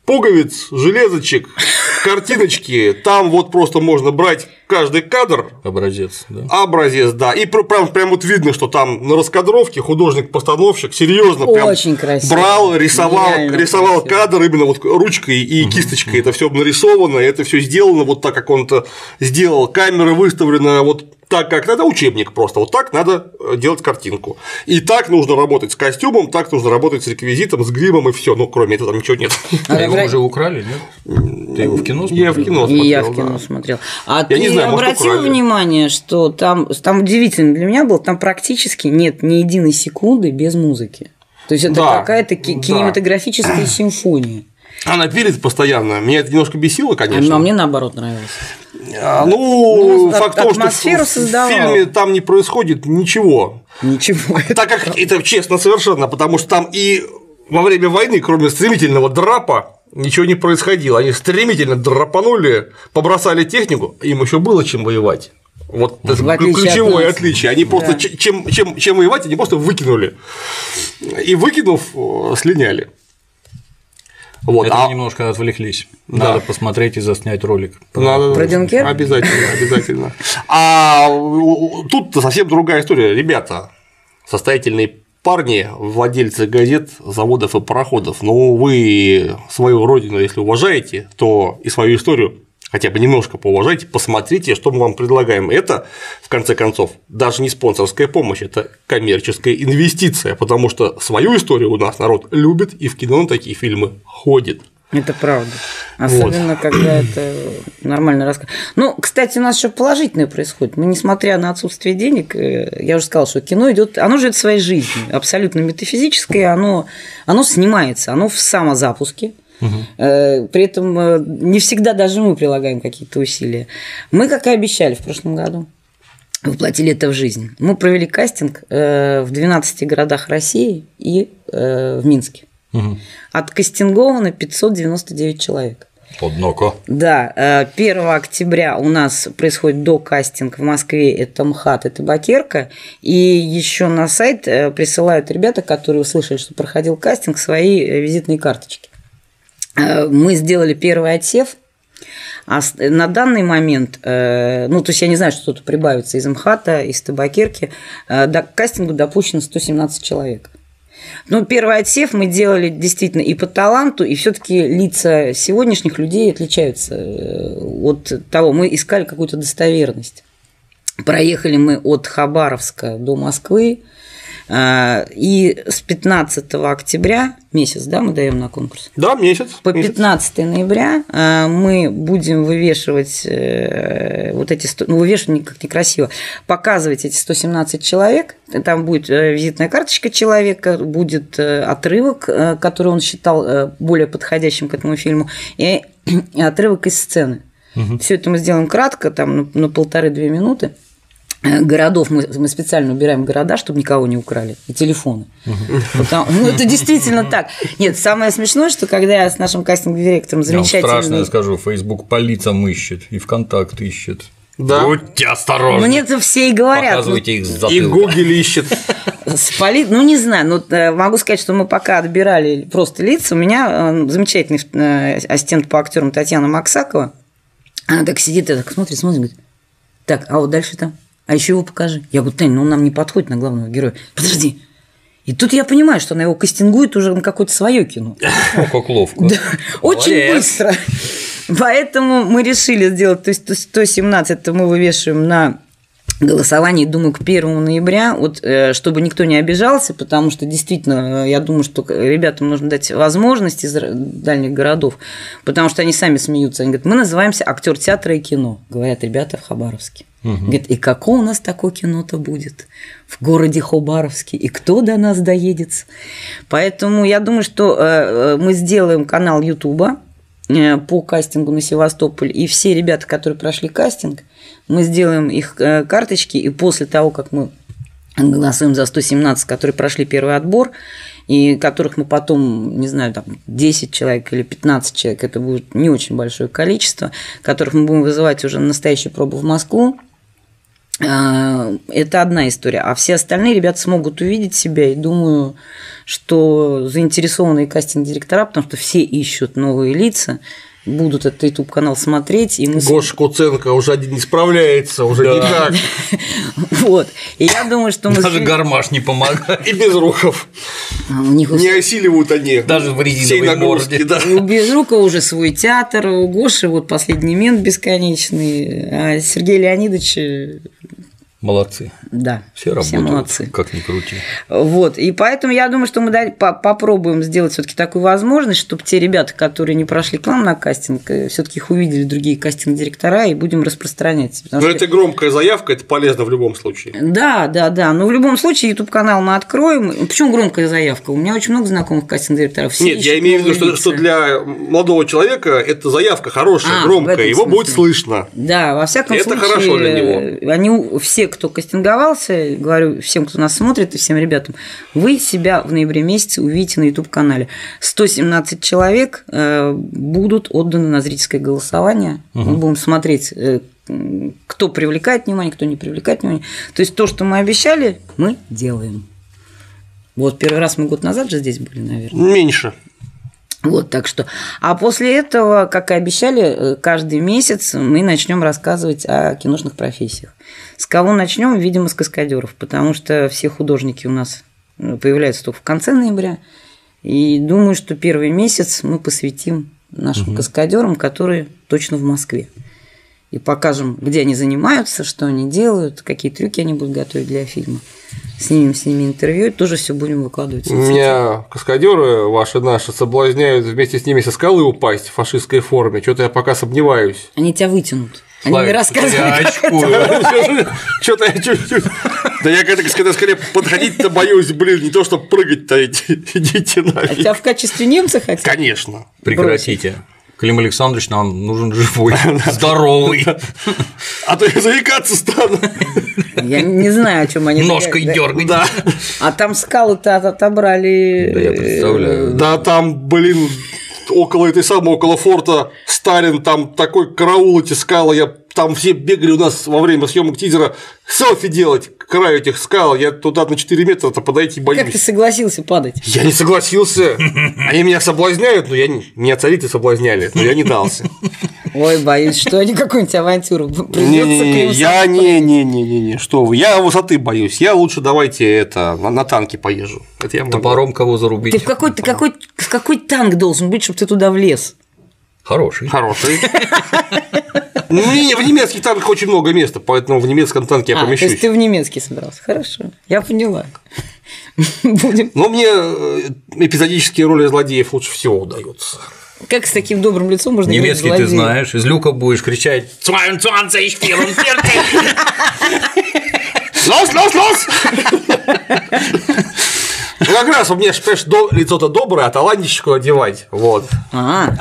пуговиц, железочек, картиночки, там вот просто можно брать каждый кадр, Образец, да. образец, да, и прям, прям вот видно, что там на раскадровке художник-постановщик серьезно прям Очень красиво. брал, рисовал, Нереально рисовал красиво. кадр именно вот ручкой и кисточкой, это все нарисовано, это все сделано вот так, как он это сделал, камера выставлена вот так, как надо, учебник просто, вот так надо э, делать картинку. И так нужно работать с костюмом, так нужно работать с реквизитом, с гримом и все. Ну, кроме этого там ничего нет. А А его уже украли, нет? Ты его в кино смотрел? Я в кино И я в смотрел, кино смотрел. А Я не знаю, может, обратил украли. внимание, что там, там удивительно для меня было, там практически нет ни единой секунды без музыки. То есть это Да, какая-то да. кинематографическая симфония. Она пилит постоянно. Меня это немножко бесило, конечно. А мне наоборот нравилось. А, Ну, Ну, факт а- том, что в- в фильме там не происходит ничего. Ничего. Так как это честно совершенно, потому что там и во время войны, кроме стремительного драпа, ничего не происходило. Они стремительно драпанули, побросали технику, им еще было чем воевать. Вот это от ключевое нас. отличие. Они просто Да. ч- чем, чем, чем воевать, они просто выкинули. И выкинув, э, слиняли. Вот, Это а- немножко отвлеклись. Да. Надо посмотреть и заснять ролик. Надо- Про Дюнкерк? Обязательно, обязательно. А тут совсем другая история. Ребята, состоятельные парни, владельцы газет, заводов и пароходов, ну вы свою родину, если уважаете, то и свою историю хотя бы немножко поуважайте, посмотрите, что мы вам предлагаем. Это, в конце концов, даже не спонсорская помощь, это коммерческая инвестиция, потому что свою историю у нас народ любит и в кино на такие фильмы ходит. Это правда. Особенно, когда это нормально рассказ. Ну, кстати, у нас еще положительное происходит. Мы, несмотря на отсутствие денег, э, я уже сказала, что кино идет, оно живет своей жизнью, абсолютно метафизическое, оно, оно снимается, оно в самозапуске. Э, При этом э, не всегда даже мы прилагаем какие-то усилия. Мы, как и обещали в прошлом году, воплотили это в жизнь. Мы провели кастинг в 12 городах России и в Минске. Откастинговано 599 человек. Однако. Да, э, 1 октября у нас происходит докастинг в Москве, это МХАТ, это Бакерка, и еще на сайт э, присылают ребята, которые услышали, что проходил кастинг, свои э, визитные карточки. Э, Мы сделали первый отсев, а на данный момент, э, ну, то есть я не знаю, что тут прибавится из МХАТа, из Табакерки, э, до к кастингу допущено 117 человек. Ну, первый отсев мы делали действительно и по таланту, и все-таки лица сегодняшних людей отличаются э, от того. Мы искали какую-то достоверность. Проехали мы от Хабаровска до Москвы, и с 15 октября, месяц, да, мы даем на конкурс, Да, месяц. по месяц. 15 ноября э, мы будем вывешивать э, вот эти, ну, вывешивать как некрасиво, показывать эти 117 человек, там будет э, визитная карточка человека, будет э, отрывок, который он считал более подходящим к этому фильму, и, отрывок из сцены. Все это мы сделаем кратко, там на полторы-две минуты. Городов мы, мы специально убираем города, чтобы никого не украли, и телефоны. Потому- ну, это действительно так. Нет, самое смешное, что когда я с нашим кастинг-директором Я вам страшно скажу, Facebook по лицам ищет, и ВКонтакт ищет. Да. Будьте осторожны. Мне это все и говорят. Показывайте их с И затылка. Google ищет. С поли- Ну, не знаю, но э, могу сказать, что мы пока отбирали просто лица. У меня э, замечательный э, ассистент по актерам Татьяна Максакова. Она так сидит, и так смотрит, смотрит, говорит, так, а вот дальше там, а еще его покажи. Я говорю, Тань, ну он нам не подходит на главного героя. Подожди. И тут я понимаю, что она его кастингует уже на какое-то свое кино. О, как ловко. Да, очень быстро. Поэтому мы решили сделать, то есть 117 это мы вывешиваем на голосование, думаю, к 1 ноября, вот, э, чтобы никто не обижался, потому что действительно, э, я думаю, что ребятам нужно дать возможность из дальних городов, потому что они сами смеются. Они говорят, мы называемся актер театра и кино, говорят ребята в Хабаровске. Говорят, и какое у нас такое кино-то будет в городе Хабаровске, и кто до нас доедется? Поэтому я думаю, что э, э, мы сделаем канал Ютуба э, по кастингу на Севастополь, и все ребята, которые прошли кастинг, мы сделаем их карточки, и после того, как мы голосуем за 117, которые прошли первый отбор, и которых мы потом, не знаю, там 10 человек или 15 человек, это будет не очень большое количество, которых мы будем вызывать уже на настоящую пробу в Москву. А, Это одна история. А все остальные ребята смогут увидеть себя, и думаю, что заинтересованные кастинг-директора, потому что все ищут новые лица, будут этот YouTube канал смотреть, и мы Гоша Куценко уже один не справляется, уже никак. вот. И я думаю, что мы Даже гармаш не помогает. И без рухов. А, Не осиливают они. Даже в резиновой морде. да. У Безрукова уже свой театр, у Гоши вот последний мент бесконечный, а Сергей Леонидович, Молодцы. да, Все работают, молодцы. как ни крути. Вот, и поэтому я думаю, что мы по- попробуем сделать все-таки такую возможность, чтобы те ребята, которые не прошли к нам на кастинг, все-таки их увидели другие кастинг-директора и будем распространять. Но что- это громкая заявка, это полезно в любом случае. Да, да, да. Но в любом случае YouTube канал мы откроем. Почему громкая заявка? У меня очень много знакомых кастинг-директоров. Все Нет, я имею в виду, что, что для молодого человека эта заявка хорошая, А, громкая, его будет смысле. слышно. Да, во всяком Это случае, хорошо для него. Они у- все, кто кастинговался, говорю всем, кто нас смотрит, и всем ребятам, вы себя в ноябре месяце увидите на YouTube канале. 117 человек э, будут отданы на зрительское голосование. Мы будем смотреть, э, кто привлекает внимание, кто не привлекает внимание. То есть то, что мы обещали, мы делаем. Вот первый раз мы год назад же здесь были, наверное. Меньше. Вот, так что. А после этого, как и обещали, э, каждый месяц мы начнем рассказывать о киношных профессиях. С кого начнем? Видимо, с каскадеров, потому что все художники у нас э, появляются только в конце ноября. И думаю, что первый месяц мы посвятим нашим каскадерам, которые точно в Москве. И покажем, где они занимаются, что они делают, какие трюки они будут готовить для фильма. Снимем с ними интервью и тоже все будем выкладывать. Меня каскадеры ваши наши соблазняют вместе с ними со скалы упасть в фашистской форме. Что-то я пока сомневаюсь. Они тебя вытянут. Они мне Славик, рассказывают. я очкую. Что-то я чуть-чуть. Да я когда, когда скорее подходить-то боюсь, блин, не то что прыгать-то идите А нафиг. тебя в качестве немца хотят? Конечно. Прекратите. Клим Александрович нам нужен живой, здоровый, А то я заикаться стану. Я не знаю, о чем они ножкой дергать. Да. А там скалы-то от- отобрали. Да я представляю. Да, там, блин, около этой самой, около форта Сталин, там такой караул эти скалы, я там все бегали у нас во время съемок тизера селфи делать к краю этих скал, я туда на 4 метра-то подойти Как ты боюсь. согласился падать? Я не согласился. Они меня соблазняют, но я не... Меня царицы соблазняли, но я не дался. Ой, боюсь, что они какую-нибудь авантюру придется я не-не-не-не, что вы, я высоты боюсь, я лучше давайте это, на, танке поезжу. Топором кого Ты зарубить? в какой, ты какой, в какой танк должен быть, чтобы ты туда влез? Хороший. Хороший. Ну, не, в немецких танках очень много места, поэтому в немецком танке я а, то помещусь. есть ты в немецкий собрался. Хорошо, я поняла. Будем. Но мне э, эпизодические роли злодеев лучше всего удаются. Как с таким добрым лицом можно Немецкий ты злодея? знаешь, из люка будешь кричать 22, 44. Лос, лос, лос! Ну, как раз у меня, ж, понимаешь, до- лицо-то доброе, а талантищику одевать. Вот. А.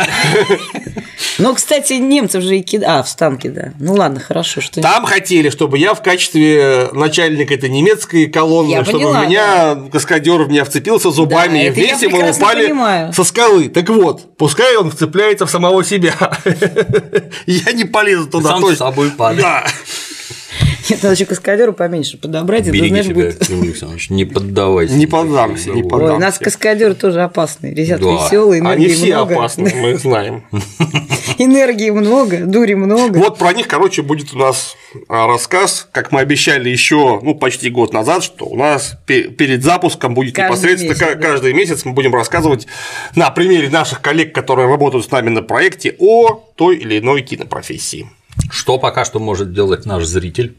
Ну, кстати, немцев же и кидают. А, в станке, да. Ну ладно, хорошо, что Там хотели, чтобы я в качестве начальника этой немецкой колонны, Я чтобы поняла, в меня каскадер в меня вцепился зубами, Да, и вместе мы упали понимаю. со скалы. Так вот, пускай он вцепляется в самого себя. Я не полезу туда Сам с собой падай. Да. Нет, надо еще каскадеру поменьше подобрать, Береги знаешь, себя, будет... Клим Александрович, не поддавайся. Не поддамся, не поддамся. у нас каскадеры тоже опасные. Ребята Да. веселые, энергии Они все много. опасны, мы знаем. Энергии много, дури много. Вот про них, короче, будет у нас а, рассказ, как мы обещали еще, ну, почти год назад, что у нас пе- перед запуском будет Каждый непосредственно месяц, да. каждый месяц мы будем рассказывать на примере наших коллег, которые работают с нами на проекте, о той или иной кинопрофессии. Что пока что может делать наш зритель?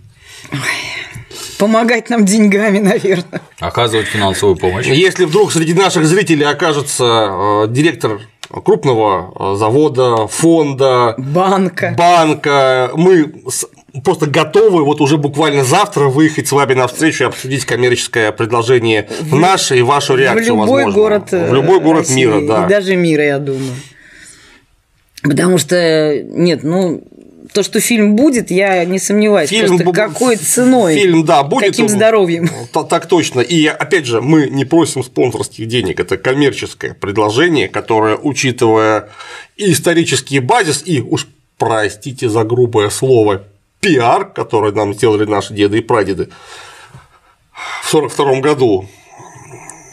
Помогать нам деньгами, наверное. Оказывать финансовую помощь. Если вдруг среди наших зрителей окажется э, директор крупного э, завода, фонда, Банка. банка, мы с- просто готовы вот уже буквально завтра выехать с вами на встречу и обсудить коммерческое предложение наше и вашу В реакцию, любой возможно. город, в любой город России, мира, да. И даже мира, я думаю. Потому что, нет, ну, То, что фильм будет, я не сомневаюсь. Фильм Просто какой ценой? Фильм, да, будет. Каким он- здоровьем? Так точно. И опять же, мы не просим спонсорских денег. Это коммерческое предложение, которое, учитывая и исторический базис, и уж простите за грубое слово, пиар, который нам сделали наши деды и прадеды в 1942 году,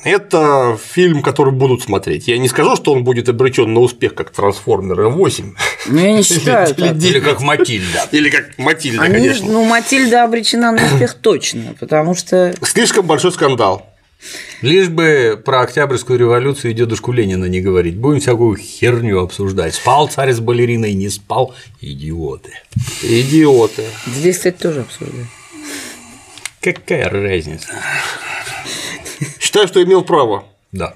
это фильм, который будут смотреть. Я не скажу, что он будет обречен на успех, как Трансформеры 8. Ну, я не считаю. Или как Матильда. Или как Матильда, Они, конечно. ну, Матильда обречена на успех точно, потому что Слишком большой скандал. Лишь бы про Октябрьскую революцию и дедушку Ленина не говорить. Будем всякую херню обсуждать. Спал царь с балериной, не спал. Идиоты. Идиоты. здесь, кстати, тоже обсуждают. Какая разница? Считаю, что имел право. Да.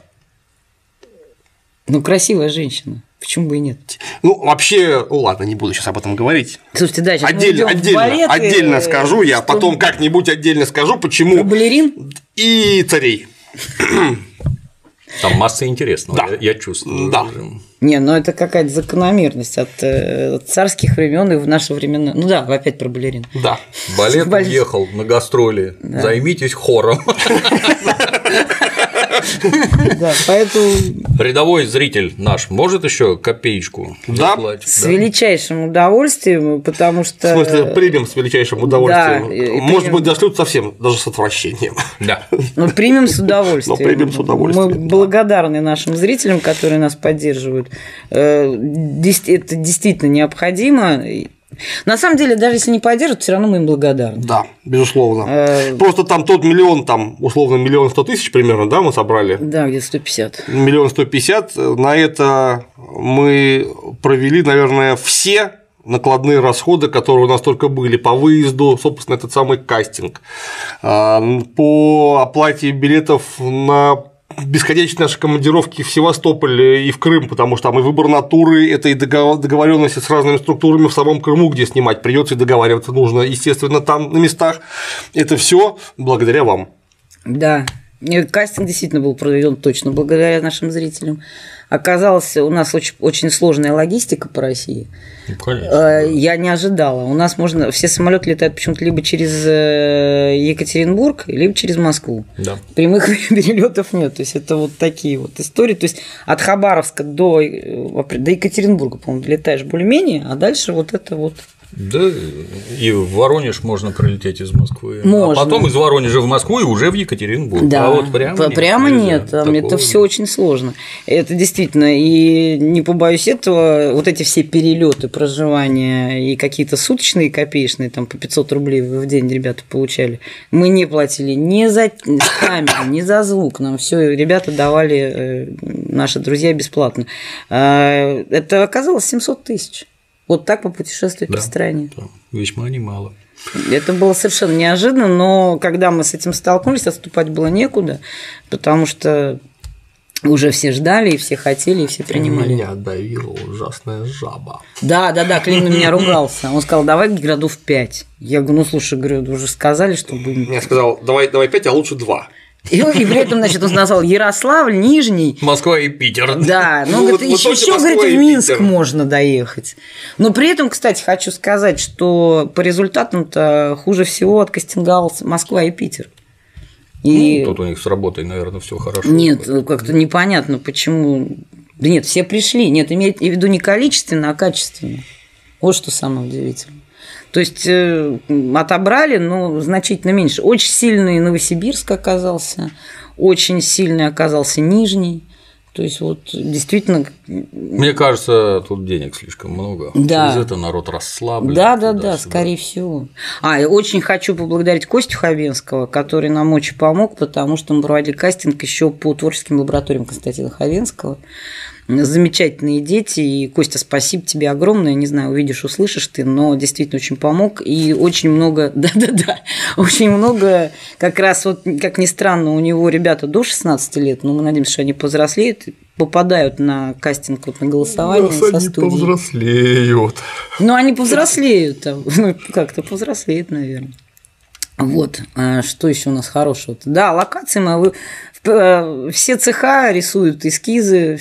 Ну, красивая женщина. Почему бы и нет? Ну, вообще, ну ладно, не буду сейчас об этом говорить. Слушайте, да, сейчас Отдельно, отдельно, отдельно скажу я, потом как-нибудь отдельно скажу, почему Балерин? и царей. Там масса интересного, Да. я, я чувствую. Да. Не, ну это какая-то закономерность от э, царских времен и в наши времена. Ну да, опять про балерин. Да. Балет Балет. уехал на гастроли. Займитесь хором. Да, поэтому Рядовой зритель наш может еще копеечку Да. заплатить? с величайшим удовольствием, потому что... В смысле, примем с величайшим удовольствием. Может быть, дошлют совсем, даже с отвращением. Да. Ну, примем с удовольствием. Но примем с удовольствием, Мы да. благодарны нашим зрителям, которые нас поддерживают. Э, Это действительно необходимо. На самом деле, даже если не поддержат, все равно мы им благодарны. Да, безусловно. Э, Просто там тот миллион, там, условно, миллион сто тысяч примерно, да, мы собрали? Да, где-то 150. Миллион сто пятьдесят. На это мы провели, наверное, все накладные расходы, которые у нас только были по выезду, собственно, этот самый кастинг, а, по оплате билетов на бесконечные наши командировки в Севастополь и в Крым, потому что там и выбор натуры, это и договор- договоренности с разными структурами в самом Крыму, где снимать придется и договариваться нужно, естественно, там на местах. Это все благодаря вам. Да. Кастинг действительно был проведен точно благодаря нашим зрителям. Оказалось, у нас очень, очень сложная логистика по России. Ну, конечно. Э, Я не ожидала. У нас можно все самолеты летают почему-то либо через э, Екатеринбург, либо через Москву. Да. Прямых перелетов нет. То есть это вот такие вот истории. То есть от Хабаровска до, э, до Екатеринбурга, по-моему, летаешь более-менее, а дальше вот это вот. Да, и в Воронеж можно прилететь из Москвы. Можно. А потом из Воронежа в Москву и уже в Екатеринбург. Да, а вот прямо нет, прямо нельзя. нет, там это все очень сложно. Это действительно, и не побоюсь этого, вот эти все перелеты, проживания и какие-то суточные копеечные, там по 500 рублей в день ребята получали, мы не платили ни за камеру, ни за звук, нам все ребята давали, э, наши друзья, бесплатно. А, Это оказалось 700 тысяч. Вот так попутешествовать Да. по стране. Да, весьма немало. Это было совершенно неожиданно, но когда мы с этим столкнулись, отступать было некуда, потому что уже все ждали, и все хотели, и все принимали. Меня давила ужасная жаба. Да, да, да, Клим на меня ругался. Он сказал, давай градов 5. Я говорю, ну слушай, говорю, вы уже сказали, что будем. Я сказал, давай, давай пять, а лучше два. И, и при этом, значит, он назвал Ярославль, Нижний. Москва и Питер. Да, ну, Ну, говорит, вот- еще, еще, говорит, в Минск Питер. можно доехать. Но при этом, кстати, хочу сказать, что по результатам-то хуже всего откастинговался Москва и Питер. И Ну, Тут у них с работой, наверное, все хорошо. Нет, ну, как-то непонятно, почему. Да нет, все пришли. Нет, имеет в виду не количественно, а качественно. Вот что самое удивительное. То есть э, отобрали, но значительно меньше. Очень сильный Новосибирск оказался, очень сильный оказался Нижний. То есть вот действительно, Мне кажется, тут денег слишком много. Да. Через это народ расслаблен. да, да, да, туда-сюда. скорее всего. А, и очень хочу поблагодарить Костю Хабенского, который нам очень помог, потому что мы проводили кастинг еще по творческим лабораториям Константина Хабенского. Замечательные дети, и Костя, спасибо тебе огромное, не знаю, увидишь, услышишь ты, но действительно очень помог, и очень много, да-да-да, очень много, как раз вот, как ни странно, у него ребята до 16 лет, но мы надеемся, что они повзрослеют, попадают на кастинг, вот, на голосование со студией. повзрослеют. Ну, они повзрослеют, ну, как-то повзрослеют, наверное. Вот, а что еще у нас хорошего-то? Да, локации мы все цеха рисуют эскизы,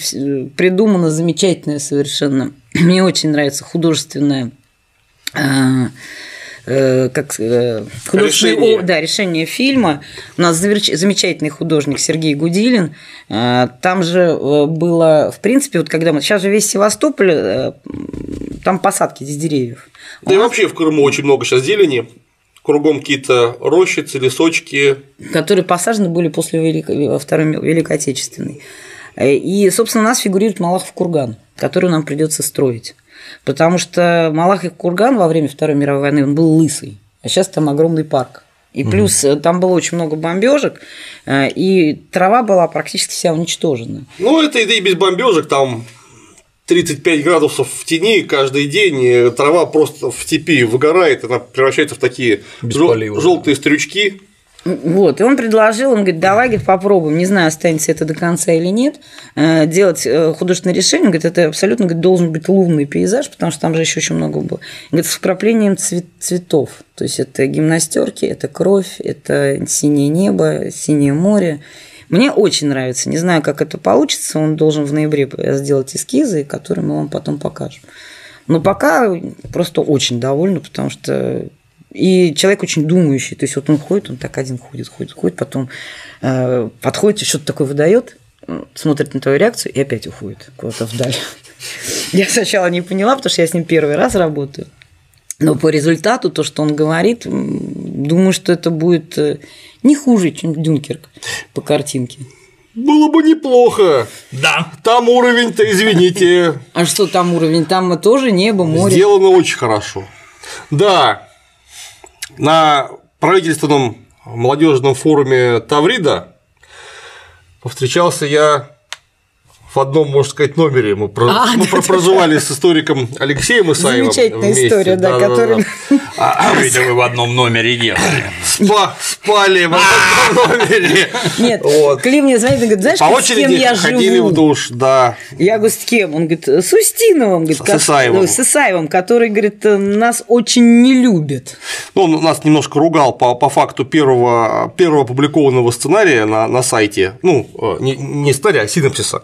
придумано замечательное совершенно. Мне очень нравится художественное э, э, как э, художественное Решение. о- да, решение фильма. У нас замечательный художник Сергей Гудилин. Э, Там же э, было, в принципе, вот когда мы... Сейчас же весь Севастополь, э, там посадки из деревьев. Да и вообще в Крыму очень много сейчас зелени. Кругом какие-то рощицы, лесочки. которые посажены были после Великой, Второй Великой Отечественной. Э, И, собственно, у нас фигурирует Малахов курган, который нам придется строить. Потому что Малахов курган во время Второй мировой войны он был лысый, а сейчас там огромный парк. И плюс э, там было очень много бомбежек, э, и трава была практически вся уничтожена. Ну, это и без бомбежек, там 35 градусов в тени каждый день, и трава просто в степи выгорает, она превращается в такие желтые стрючки. Вот, и он предложил, он говорит, давай, говорит, попробуем, не знаю, останется это до конца или нет, э, делать э, художественное решение, он говорит, это абсолютно говорит, должен быть лунный пейзаж, потому что там же еще очень много было. Он Говорит, с вкраплением цвет- цветов, то есть это гимнастерки, это кровь, это синее небо, синее море. Мне очень нравится, не знаю, как это получится, он должен в ноябре сделать эскизы, которые мы вам потом покажем. Но пока просто очень довольна, потому что и человек очень думающий. То есть вот он ходит, он так один ходит, ходит, ходит, потом э, подходит, и что-то такое выдает, смотрит на твою реакцию и опять уходит куда-то вдаль. Я сначала не поняла, потому что я с ним первый раз работаю. Но по результату, то, что он говорит, думаю, что это будет э, не хуже, чем Дюнкерк по картинке. Было бы неплохо. Да. Там уровень-то, извините, А что там уровень? Там тоже небо, море. сделано очень хорошо. Да, на правительственном молодежном форуме Таврида повстречался я в одном, можно сказать, номере. Мы, про- А, мы да, про- да, проживали с историком Алексеем Исаевым. Замечательная вместе. история, да, который- А, Что это вы в одном номере делали? спа- спали в одном номере. Нет, Вот. Клим мне звонит и говорит, знаешь, По с кем очереди я ходили живу? в душ, да. Я говорю, с кем? Он говорит, с Устиновым. Говорит, С Исаевым. ну, С Исаевым, который, говорит, нас очень не любит. Ну, он нас немножко ругал по, по факту первого, первого опубликованного сценария на, на сайте. Ну, э, не, не сценария, а синопсиса.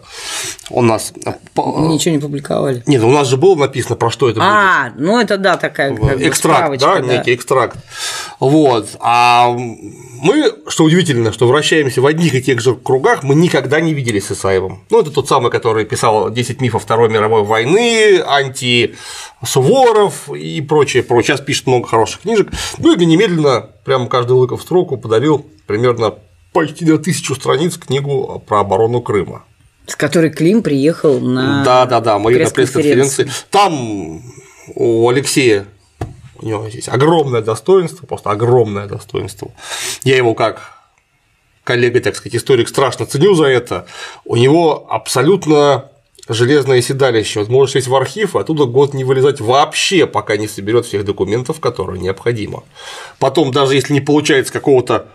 Он нас. э, Мы ничего не публиковали. Нет, у нас же было написано, про что это будет. А, ну это да, такая как экстракт, да, справочка, некий экстракт. Вот. А мы, что удивительно, что вращаемся в одних и тех же кругах, мы никогда не виделись с Исаевым. Ну, это тот самый, который писал 10 мифов Второй мировой войны, анти Суворов и прочее, прочее. Сейчас пишет много хороших книжек. Ну и немедленно, прямо каждый лыко в строку подарил примерно почти на тысячу страниц книгу про оборону Крыма. С которой Клим приехал на Да, да, да, мы на пресс-конференции. Там у Алексея у него есть огромное достоинство, просто огромное достоинство. Я его как коллега, так сказать, историк страшно ценю за это. У него абсолютно железное седалище. Вот можешь сесть в архив, и оттуда год не вылезать вообще, пока не соберет всех документов, которые необходимо. Потом, даже если не получается какого-то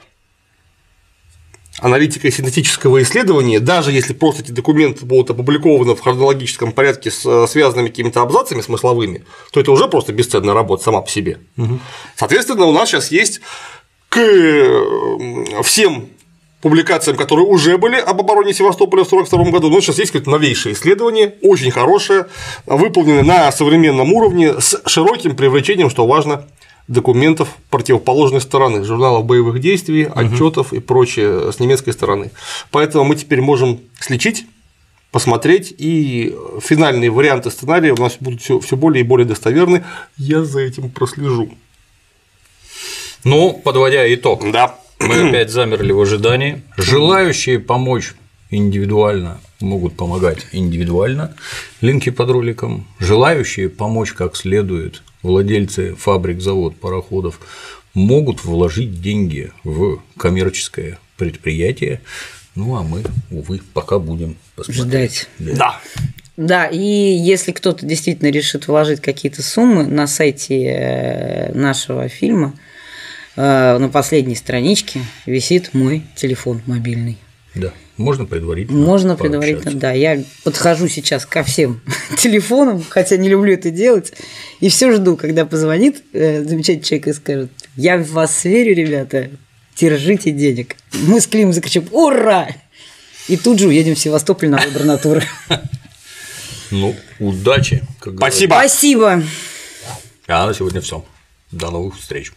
аналитика синтетического исследования, даже если просто эти документы будут опубликованы в хронологическом порядке с э, связанными какими-то абзацами смысловыми, то это уже просто бесценная работа сама по себе. Соответственно, у нас сейчас есть к э, всем публикациям, которые уже были об обороне Севастополя в 1942 году, но сейчас есть какое-то новейшее исследование, очень хорошее, выполненное на современном уровне с широким привлечением, что важно, документов противоположной стороны, журналов боевых действий, отчетов и прочее с немецкой стороны. Поэтому мы теперь можем слечить, посмотреть, и финальные варианты сценария у нас будут все, более и более достоверны. Я за этим прослежу. Ну, подводя итог, Да. мы опять замерли в ожидании. Желающие помочь индивидуально могут помогать индивидуально. Линки под роликом. Желающие помочь как следует владельцы фабрик, завод, пароходов могут вложить деньги в коммерческое предприятие. Ну а мы, увы, пока будем посмотреть. ждать. Да. Да, и если кто-то действительно решит вложить какие-то суммы на сайте э, нашего фильма, э, на последней страничке висит мой телефон мобильный. Да, можно предварительно. Можно пообщаться. предварительно, да. Я подхожу сейчас ко всем телефонам, хотя не люблю это делать, и все жду, когда позвонит э, замечательный человек и скажет, я в вас верю, ребята, держите денег. Мы с Климом закричим «Ура!» И тут же уедем в Севастополь на выбор натуры. Ну, удачи. говорится. Спасибо. Спасибо. А на сегодня все. До новых встреч.